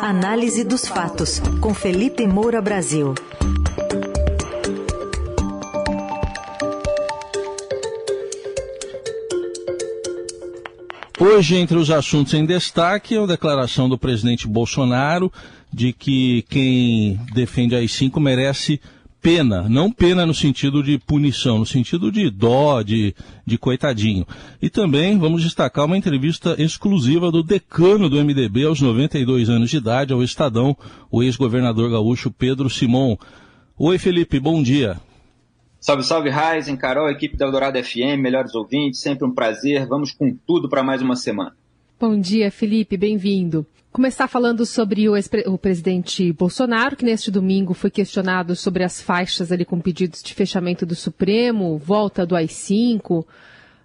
Análise dos fatos, com Felipe Moura Brasil. Hoje, entre os assuntos em destaque, é a declaração do presidente Bolsonaro de que quem defende a AI-5 merece pena, não pena no sentido de punição, no sentido de dó, de, de coitadinho. E também vamos destacar uma entrevista exclusiva do decano do MDB aos 92 anos de idade, ao Estadão, o ex-governador gaúcho Pedro Simon. Oi, Felipe, bom dia. Salve, salve, Raizen, Carol, equipe da Eldorado FM, melhores ouvintes, sempre um prazer. Vamos com tudo para mais uma semana. Bom dia, Felipe, bem-vindo. Começar falando sobre o, o, presidente Bolsonaro, que neste domingo foi questionado sobre as faixas ali com pedidos de fechamento do Supremo, volta do AI-5,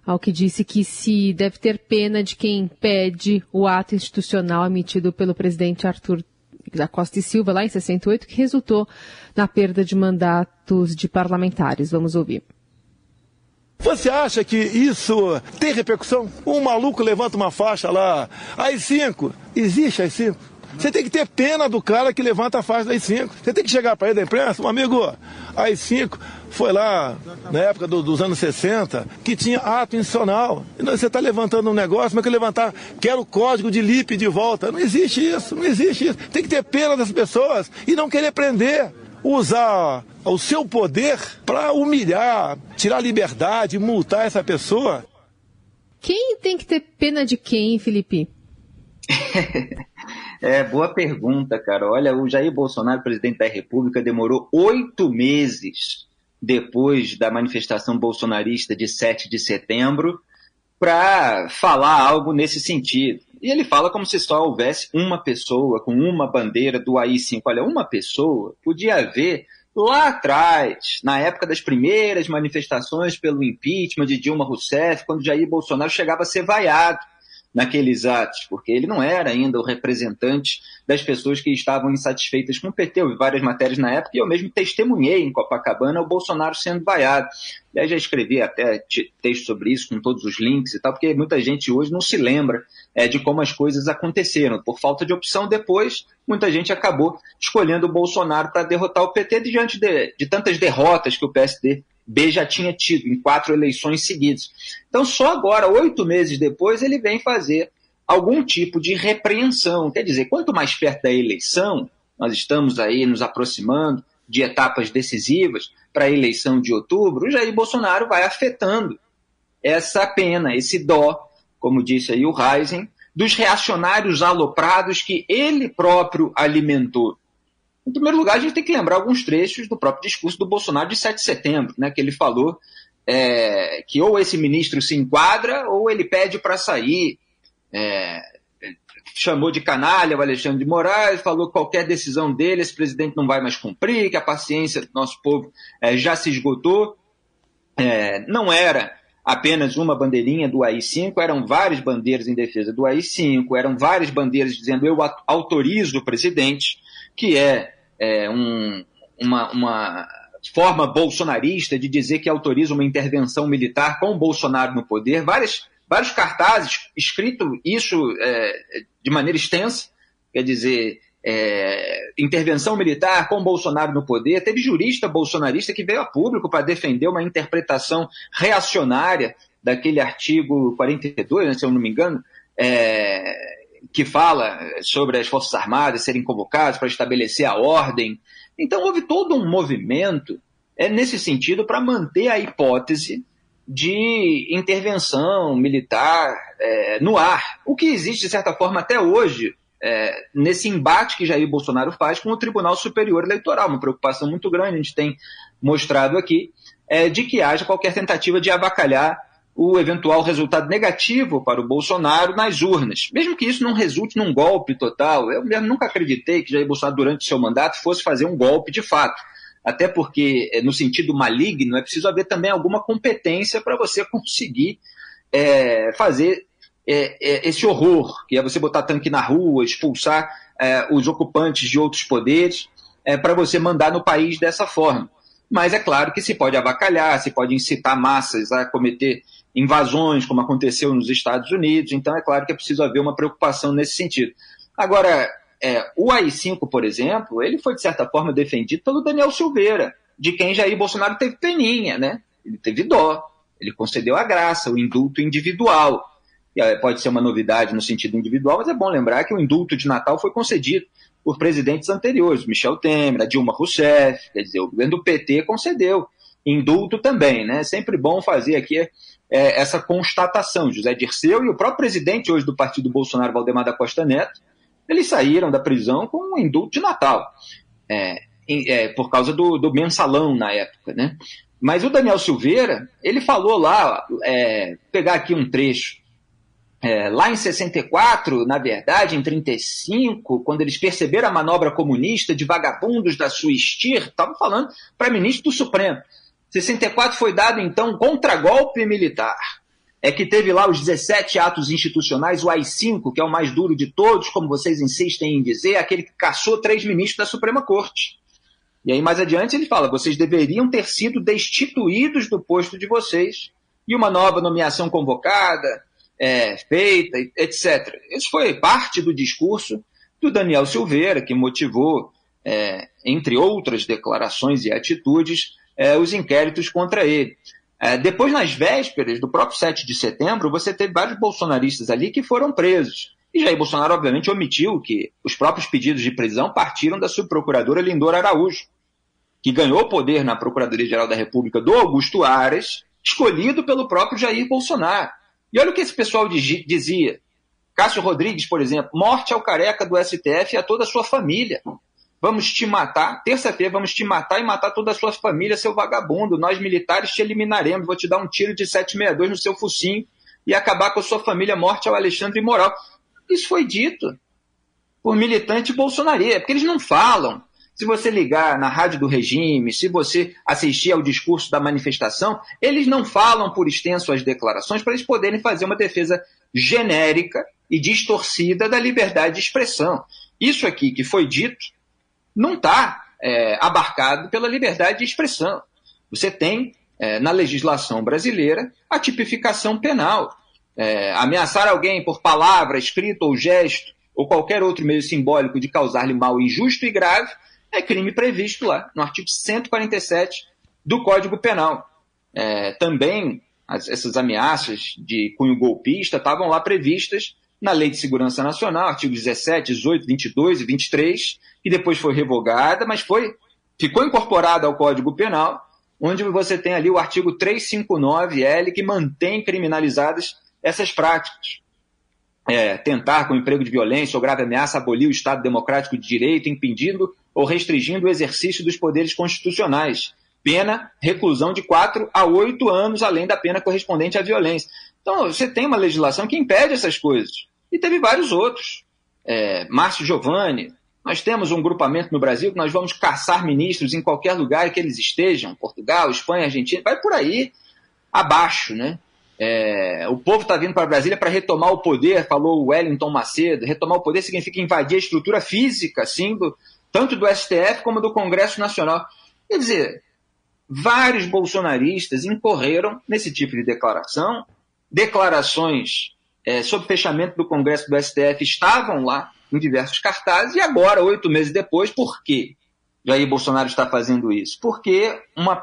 ao que disse que se deve ter pena de quem pede o ato institucional emitido pelo presidente Arthur da Costa e Silva, lá em 68, que resultou na perda de mandatos de parlamentares. Vamos ouvir. Você acha que isso tem repercussão? Um maluco levanta uma faixa lá, as cinco, existe as cinco. Você tem que ter pena do cara que levanta a faixa das cinco. Você tem que chegar para ele da imprensa, um amigo, as cinco foi lá na época do, dos anos 60 que tinha ato institucional. Você está levantando um negócio, mas que levantar, quero o código de LIP de volta. Não existe isso, não existe isso. Tem que ter pena das pessoas e não querer prender usar o seu poder para humilhar, tirar a liberdade, multar essa pessoa. Quem tem que ter pena de quem, Felipe? é, boa pergunta, cara. Olha, o Jair Bolsonaro, presidente da República, demorou oito meses depois da manifestação bolsonarista de 7 de setembro para falar algo nesse sentido. E ele fala como se só houvesse uma pessoa com uma bandeira do AI-5. Olha, uma pessoa podia haver lá atrás, na época das primeiras manifestações pelo impeachment de Dilma Rousseff, quando Jair Bolsonaro chegava a ser vaiado naqueles atos, porque ele não era ainda o representante das pessoas que estavam insatisfeitas com o PT. Houve várias matérias na época e eu mesmo testemunhei em Copacabana o Bolsonaro sendo vaiado. E já escrevi até texto sobre isso, com todos os links e tal, porque muita gente hoje não se lembra é, de como as coisas aconteceram. Por falta de opção, depois, muita gente acabou escolhendo o Bolsonaro para derrotar o PT diante de, de tantas derrotas que o PSD B já tinha tido em quatro eleições seguidas. Então, só agora, oito meses depois, ele vem fazer algum tipo de repreensão. Quer dizer, quanto mais perto da eleição, nós estamos aí nos aproximando de etapas decisivas para a eleição de outubro, o Jair Bolsonaro vai afetando essa pena, esse dó, como disse aí o Heisen, dos reacionários aloprados que ele próprio alimentou. Em primeiro lugar, a gente tem que lembrar alguns trechos do próprio discurso do Bolsonaro de 7 de setembro, né, que ele falou é, que ou esse ministro se enquadra ou ele pede para sair. É, chamou de canalha o Alexandre de Moraes, falou que qualquer decisão dele, esse presidente não vai mais cumprir, que a paciência do nosso povo é, já se esgotou. É, não era apenas uma bandeirinha do AI-5, eram várias bandeiras em defesa do AI-5, eram várias bandeiras dizendo eu autorizo o presidente, que é é, um, uma, uma forma bolsonarista de dizer que autoriza uma intervenção militar com o Bolsonaro no poder, várias, vários cartazes escrito isso é, de maneira extensa, quer dizer, é, intervenção militar com Bolsonaro no poder. Teve jurista bolsonarista que veio a público para defender uma interpretação reacionária daquele artigo 42, né, se eu não me engano, é, que fala sobre as Forças Armadas serem convocadas para estabelecer a ordem. Então, houve todo um movimento é, nesse sentido para manter a hipótese de intervenção militar é, no ar, o que existe, de certa forma, até hoje, é, nesse embate que Jair Bolsonaro faz com o Tribunal Superior Eleitoral. Uma preocupação muito grande, a gente tem mostrado aqui, é, de que haja qualquer tentativa de avacalhar o eventual resultado negativo para o Bolsonaro nas urnas, mesmo que isso não resulte num golpe total. Eu mesmo nunca acreditei que Jair Bolsonaro, durante seu mandato, fosse fazer um golpe de fato. Até porque, eh, no sentido maligno, é preciso haver também alguma competência para você conseguir é, fazer é, é, esse horror, que é você botar tanque na rua, expulsar os ocupantes de outros poderes, para você mandar no país dessa forma. Mas é claro que se pode avacalhar, se pode incitar massas a cometer invasões, como aconteceu nos Estados Unidos. Então, é claro que é preciso haver uma preocupação nesse sentido. Agora, é, o AI-5, por exemplo, ele foi, de certa forma, defendido pelo Daniel Silveira, de quem Jair Bolsonaro teve peninha, né? Ele teve dó, ele concedeu a graça, o indulto individual. E, pode ser uma novidade no sentido individual, mas é bom lembrar que o indulto de Natal foi concedido por presidentes anteriores, Michel Temer, a Dilma Rousseff, quer dizer, o governo do PT concedeu indulto também, né? Sempre bom fazer aqui é, essa constatação. José Dirceu e o próprio presidente hoje do partido Bolsonaro, Valdemar da Costa Neto, eles saíram da prisão com um indulto de Natal, é, é, por causa do, do, mensalão na época, né? Mas o Daniel Silveira, ele falou lá, é, pegar aqui um trecho, é, lá em 64, na verdade, em 35, quando eles perceberam a manobra comunista de vagabundos da sua estir, estavam falando para ministro do Supremo. 64 foi dado, então, contragolpe militar. É que teve lá os 17 atos institucionais, o AI-5, que é o mais duro de todos, como vocês insistem em dizer, aquele que caçou três ministros da Suprema Corte. E aí, mais adiante, ele fala: vocês deveriam ter sido destituídos do posto de vocês e uma nova nomeação convocada, é, feita, etc. Isso foi parte do discurso do Daniel Silveira, que motivou, é, entre outras declarações e atitudes, é, os inquéritos contra ele. É, depois, nas vésperas do próprio 7 de setembro, você teve vários bolsonaristas ali que foram presos. E Jair Bolsonaro, obviamente, omitiu que os próprios pedidos de prisão partiram da subprocuradora Lindor Araújo, que ganhou poder na Procuradoria-Geral da República do Augusto Aras, escolhido pelo próprio Jair Bolsonaro. E olha o que esse pessoal dizia. Cássio Rodrigues, por exemplo, morte ao careca do STF e a toda a sua família. Vamos te matar. Terça-feira vamos te matar e matar toda a sua família, seu vagabundo. Nós militares te eliminaremos. Vou te dar um tiro de 762 no seu focinho e acabar com a sua família. Morte ao Alexandre Moral. Isso foi dito por militante bolsonaria, porque eles não falam. Se você ligar na rádio do regime, se você assistir ao discurso da manifestação, eles não falam por extenso as declarações para eles poderem fazer uma defesa genérica e distorcida da liberdade de expressão. Isso aqui que foi dito não está é, abarcado pela liberdade de expressão. Você tem, é, na legislação brasileira, a tipificação penal. É, ameaçar alguém por palavra, escrito ou gesto, ou qualquer outro meio simbólico de causar-lhe mal injusto e grave, é crime previsto lá, no artigo 147 do Código Penal. É, também as, essas ameaças de cunho golpista estavam lá previstas na Lei de Segurança Nacional, artigos 17, 18, 22 e 23, que depois foi revogada, mas foi ficou incorporada ao Código Penal, onde você tem ali o artigo 359L, que mantém criminalizadas essas práticas. É, tentar, com emprego de violência ou grave ameaça, abolir o Estado democrático de direito, impedindo ou restringindo o exercício dos poderes constitucionais. Pena, reclusão de 4 a 8 anos, além da pena correspondente à violência. Então, você tem uma legislação que impede essas coisas. E teve vários outros. É, Márcio Giovanni, nós temos um grupamento no Brasil que nós vamos caçar ministros em qualquer lugar que eles estejam, Portugal, Espanha, Argentina, vai por aí abaixo, né? É, o povo está vindo para Brasília para retomar o poder, falou Wellington Macedo. Retomar o poder significa invadir a estrutura física, assim, do, tanto do STF como do Congresso Nacional. Quer dizer, vários bolsonaristas incorreram nesse tipo de declaração. Declarações é, sobre fechamento do Congresso do STF estavam lá em diversos cartazes, e agora, oito meses depois, por quê Jair Bolsonaro está fazendo isso? Porque uma,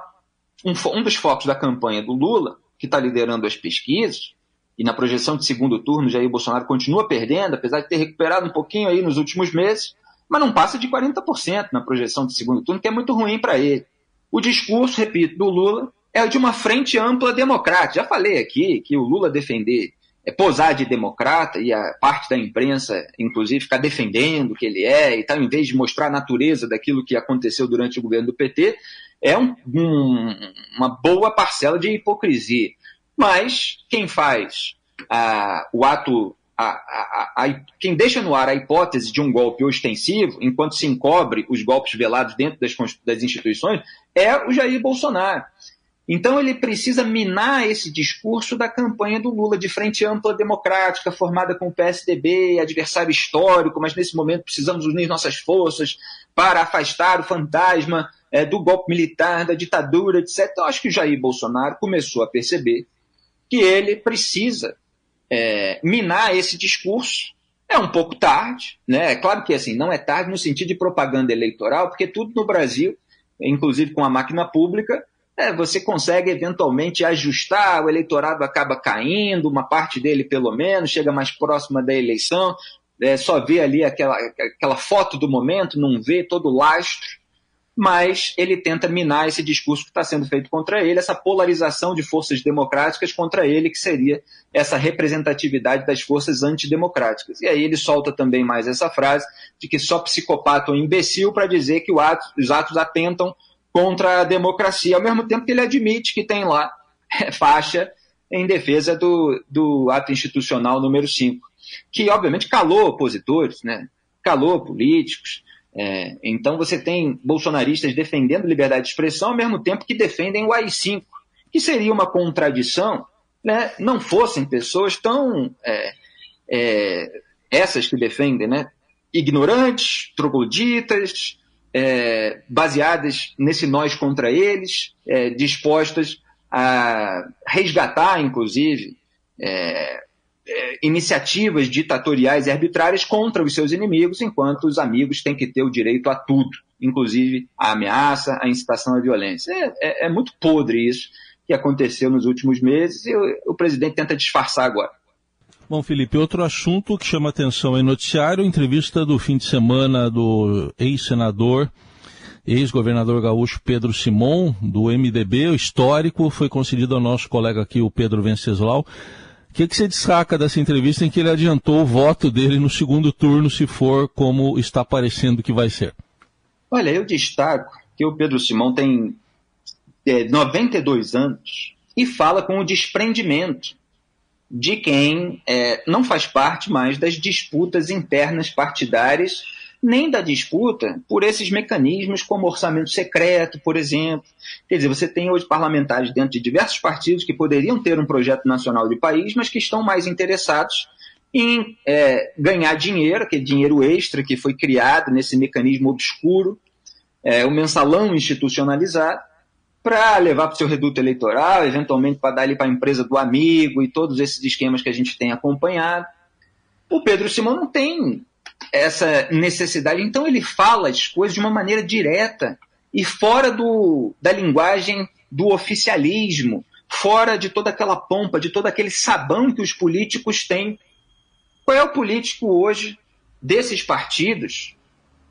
um, um dos focos da campanha do Lula, que está liderando as pesquisas, e na projeção de segundo turno, Jair Bolsonaro continua perdendo, apesar de ter recuperado um pouquinho aí nos últimos meses, mas não passa de 40% na projeção de segundo turno, que é muito ruim para ele. O discurso, repito, do Lula é de uma frente ampla democrática. Já falei aqui que o Lula defender posar de democrata e a parte da imprensa, inclusive, ficar defendendo que ele é e tal, em vez de mostrar a natureza daquilo que aconteceu durante o governo do PT, é um, um, uma boa parcela de hipocrisia. Mas quem faz ah, o ato, a, a, a, quem deixa no ar a hipótese de um golpe ostensivo, enquanto se encobre os golpes velados dentro das, das instituições, é o Jair Bolsonaro. Então ele precisa minar esse discurso da campanha do Lula de frente ampla democrática, formada com o PSDB, adversário histórico, mas nesse momento precisamos unir nossas forças para afastar o fantasma é, do golpe militar, da ditadura, etc. Então acho que o Jair Bolsonaro começou a perceber que ele precisa é, minar esse discurso É um pouco tarde, né? É claro que assim, não é tarde no sentido de propaganda eleitoral, porque tudo no Brasil, inclusive com a máquina pública, é, você consegue eventualmente ajustar, o eleitorado acaba caindo, uma parte dele pelo menos, chega mais próxima da eleição, é, só vê ali aquela, aquela foto do momento, não vê todo o lastro mas ele tenta minar esse discurso que está sendo feito contra ele, essa polarização de forças democráticas contra ele, que seria essa representatividade das forças antidemocráticas. E aí ele solta também mais essa frase de que só psicopata ou imbecil para dizer que ato, os atos atentam contra a democracia, ao mesmo tempo que ele admite que tem lá é, faixa em defesa do, do ato institucional número 5, que obviamente calou opositores, né? calou políticos, é, então você tem bolsonaristas defendendo liberdade de expressão ao mesmo tempo que defendem o AI-5, que seria uma contradição, né, não fossem pessoas tão é, é, essas que defendem, né, ignorantes, trogloditas, é, baseadas nesse nós contra eles, é, dispostas a resgatar, inclusive, é, é, iniciativas ditatoriais e arbitrárias contra os seus inimigos, enquanto os amigos têm que ter o direito a tudo, inclusive a ameaça, a incitação à violência. É, é, é muito podre isso que aconteceu nos últimos meses e o, o presidente tenta disfarçar agora. Bom, Felipe, outro assunto que chama atenção em noticiário, entrevista do fim de semana do ex-senador, ex-governador gaúcho Pedro Simon, do MDB, o histórico, foi concedido ao nosso colega aqui, o Pedro Venceslau. O que, que você destaca dessa entrevista em que ele adiantou o voto dele no segundo turno, se for como está parecendo que vai ser? Olha, eu destaco que o Pedro Simão tem é, 92 anos e fala com o desprendimento de quem é, não faz parte mais das disputas internas partidárias nem da disputa por esses mecanismos como orçamento secreto, por exemplo. Quer dizer, você tem hoje parlamentares dentro de diversos partidos que poderiam ter um projeto nacional de país, mas que estão mais interessados em é, ganhar dinheiro, aquele dinheiro extra que foi criado nesse mecanismo obscuro, é, o mensalão institucionalizado, para levar para o seu reduto eleitoral, eventualmente para dar ali para a empresa do amigo e todos esses esquemas que a gente tem acompanhado. O Pedro Simão não tem essa necessidade. Então ele fala as coisas de uma maneira direta e fora do, da linguagem do oficialismo, fora de toda aquela pompa, de todo aquele sabão que os políticos têm. Qual é o político hoje desses partidos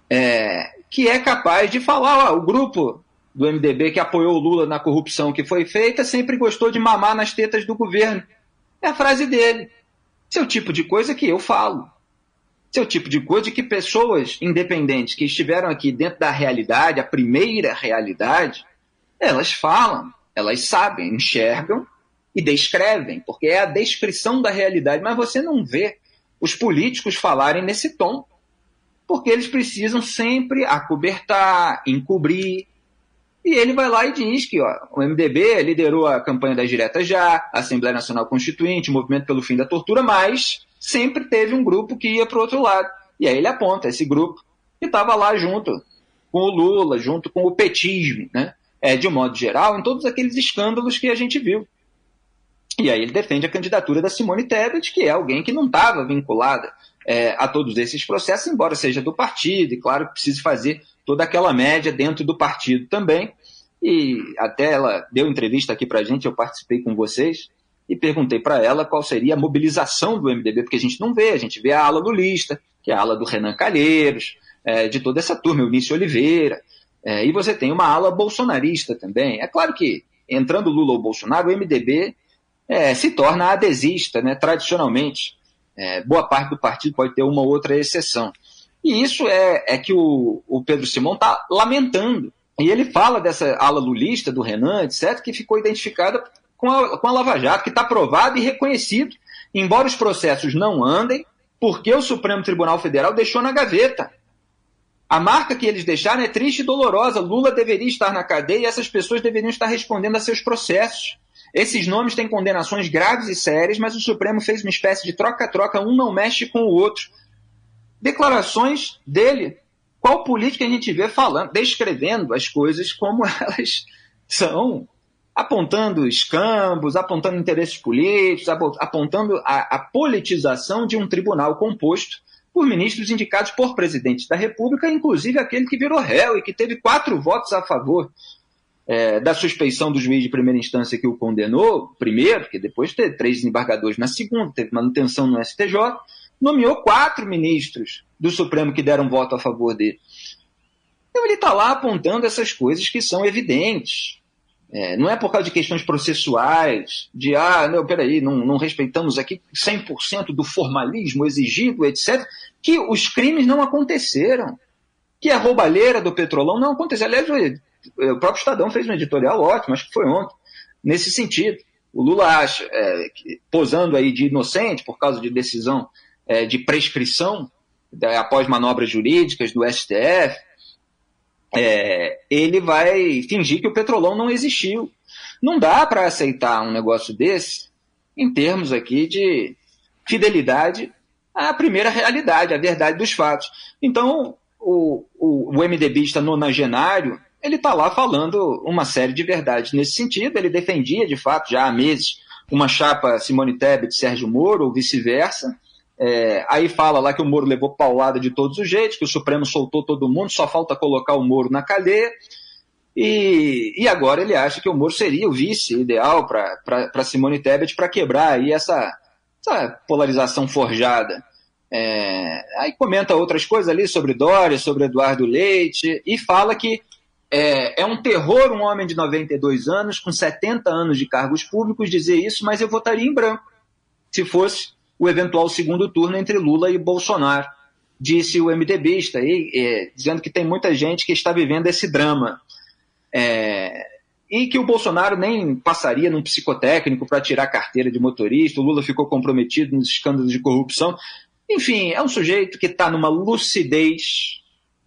é, que é capaz de falar, ó, o grupo do MDB que apoiou o Lula na corrupção que foi feita sempre gostou de mamar nas tetas do governo. É a frase dele. Esse é tipo de coisa que eu falo. Esse é tipo de coisa que pessoas independentes que estiveram aqui dentro da realidade, a primeira realidade, elas falam, elas sabem, enxergam e descrevem, porque é a descrição da realidade, mas você não vê os políticos falarem nesse tom, porque eles precisam sempre acobertar, encobrir. E ele vai lá e diz que ó, o MDB liderou a campanha das diretas já, a Assembleia Nacional Constituinte, o Movimento pelo Fim da Tortura, mas sempre teve um grupo que ia para o outro lado. E aí ele aponta esse grupo que estava lá junto com o Lula, junto com o petismo, né? É, de um modo geral, em todos aqueles escândalos que a gente viu. E aí ele defende a candidatura da Simone Tebet, que é alguém que não estava vinculada é, a todos esses processos, embora seja do partido, e claro que precisa fazer toda aquela média dentro do partido também. E até ela deu entrevista aqui para a gente, eu participei com vocês, e perguntei para ela qual seria a mobilização do MDB, porque a gente não vê, a gente vê a ala do Lista, que é a ala do Renan Calheiros, é, de toda essa turma, Eunício Oliveira, é, e você tem uma ala bolsonarista também. É claro que, entrando Lula ou Bolsonaro, o MDB é, se torna adesista, né, tradicionalmente. É, boa parte do partido pode ter uma ou outra exceção. E isso é, é que o, o Pedro Simão está lamentando. E ele fala dessa ala lulista, do Renan, etc., que ficou identificada com a, com a Lava Jato, que está provado e reconhecido, embora os processos não andem, porque o Supremo Tribunal Federal deixou na gaveta. A marca que eles deixaram é triste e dolorosa. Lula deveria estar na cadeia e essas pessoas deveriam estar respondendo a seus processos. Esses nomes têm condenações graves e sérias, mas o Supremo fez uma espécie de troca-troca, um não mexe com o outro. Declarações dele. Qual política a gente vê falando, descrevendo as coisas como elas são apontando escambos, apontando interesses políticos, apontando a, a politização de um tribunal composto por ministros indicados por presidente da República, inclusive aquele que virou réu e que teve quatro votos a favor é, da suspeição do juiz de primeira instância que o condenou, primeiro, que depois teve três desembargadores na segunda, teve manutenção no STJ, nomeou quatro ministros do Supremo que deram voto a favor dele. Então ele está lá apontando essas coisas que são evidentes. É, não é por causa de questões processuais, de, ah, não, peraí, não, não respeitamos aqui 100% do formalismo exigido, etc., que os crimes não aconteceram. Que a roubalheira do petrolão não aconteceu. Aliás, o próprio Estadão fez um editorial ótimo, acho que foi ontem, nesse sentido. O Lula acha, é, que, posando aí de inocente por causa de decisão é, de prescrição após manobras jurídicas do STF, é, ele vai fingir que o petrolão não existiu. Não dá para aceitar um negócio desse em termos aqui de fidelidade à primeira realidade, à verdade dos fatos. Então, o, o, o MDBista nonagenário, ele está lá falando uma série de verdades nesse sentido. Ele defendia, de fato, já há meses, uma chapa Simone Tebet Sérgio Moro, ou vice-versa. É, aí fala lá que o Moro levou paulada de todos os jeitos, que o Supremo soltou todo mundo, só falta colocar o Moro na cadeia. E, e agora ele acha que o Moro seria o vice ideal para Simone Tebet para quebrar aí essa, essa polarização forjada. É, aí comenta outras coisas ali sobre Dória, sobre Eduardo Leite, e fala que é, é, um terror um homem de 92 anos, com 70 anos de cargos públicos, dizer isso, mas eu votaria em branco se fosse o eventual segundo turno entre Lula e Bolsonaro, disse o MDBista, e, é, dizendo que tem muita gente que está vivendo esse drama. É, e que o Bolsonaro nem passaria num psicotécnico para tirar carteira de motorista, o Lula ficou comprometido nos escândalos de corrupção. Enfim, é um sujeito que está numa lucidez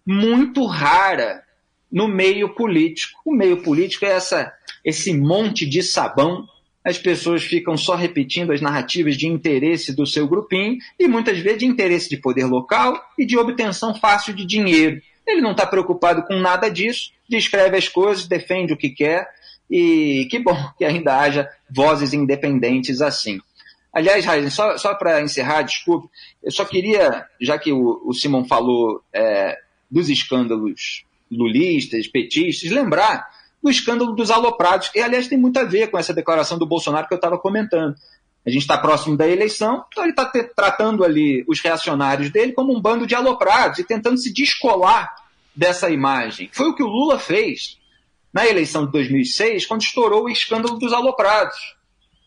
muito rara no meio político. O meio político é essa, esse monte de sabão as pessoas ficam só repetindo as narrativas de interesse do seu grupinho e muitas vezes de interesse de poder local e de obtenção fácil de dinheiro. Ele não está preocupado com nada disso, descreve as coisas, defende o que quer e que bom que ainda haja vozes independentes assim. Aliás, Raizen, só, só para encerrar, desculpe, eu só queria, já que o, o Simon falou é, dos escândalos lulistas, petistas, lembrar do escândalo dos aloprados, e aliás tem muito a ver com essa declaração do Bolsonaro que eu estava comentando. A gente está próximo da eleição, então ele está tratando ali os reacionários dele como um bando de aloprados e tentando se descolar dessa imagem. Foi o que o Lula fez na eleição de 2006, quando estourou o escândalo dos aloprados.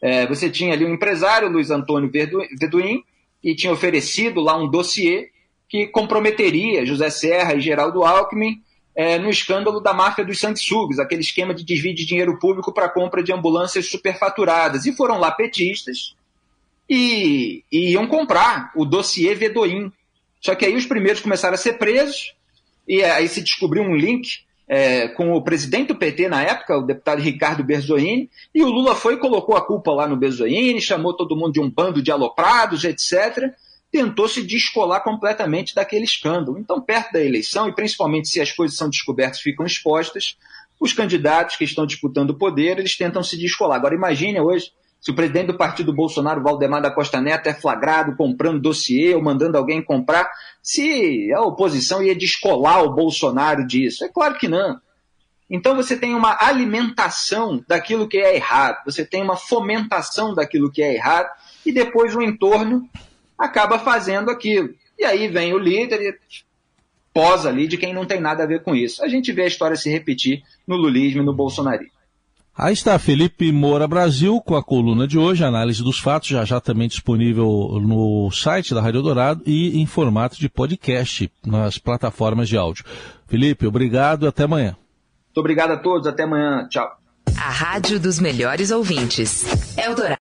É, você tinha ali um empresário, Luiz Antônio Veduim, que tinha oferecido lá um dossiê que comprometeria José Serra e Geraldo Alckmin é, no escândalo da máfia dos sanguessugas, aquele esquema de desvio de dinheiro público para compra de ambulâncias superfaturadas. E foram lá petistas e, e iam comprar o dossiê Vedoim. Só que aí os primeiros começaram a ser presos, e aí se descobriu um link é, com o presidente do PT na época, o deputado Ricardo Berzoini, e o Lula foi e colocou a culpa lá no Berzoini, chamou todo mundo de um bando de aloprados, etc tentou se descolar completamente daquele escândalo. Então, perto da eleição, e principalmente se as coisas são descobertas ficam expostas, os candidatos que estão disputando o poder, eles tentam se descolar. Agora, imagine hoje, se o presidente do partido Bolsonaro, Valdemar da Costa Neto, é flagrado comprando dossiê ou mandando alguém comprar, se a oposição ia descolar o Bolsonaro disso. É claro que não. Então você tem uma alimentação daquilo que é errado, você tem uma fomentação daquilo que é errado, e depois o entorno acaba fazendo aquilo. E aí vem o líder e posa ali de quem não tem nada a ver com isso. A gente vê a história se repetir no lulismo e no bolsonarismo. Aí está Felipe Moura Brasil com a coluna de hoje, análise dos fatos, já já também disponível no site da Rádio Dourado e em formato de podcast nas plataformas de áudio. Felipe, obrigado e até amanhã. Muito obrigado a todos, até amanhã. Tchau. A Rádio dos Melhores Ouvintes. Eldorado.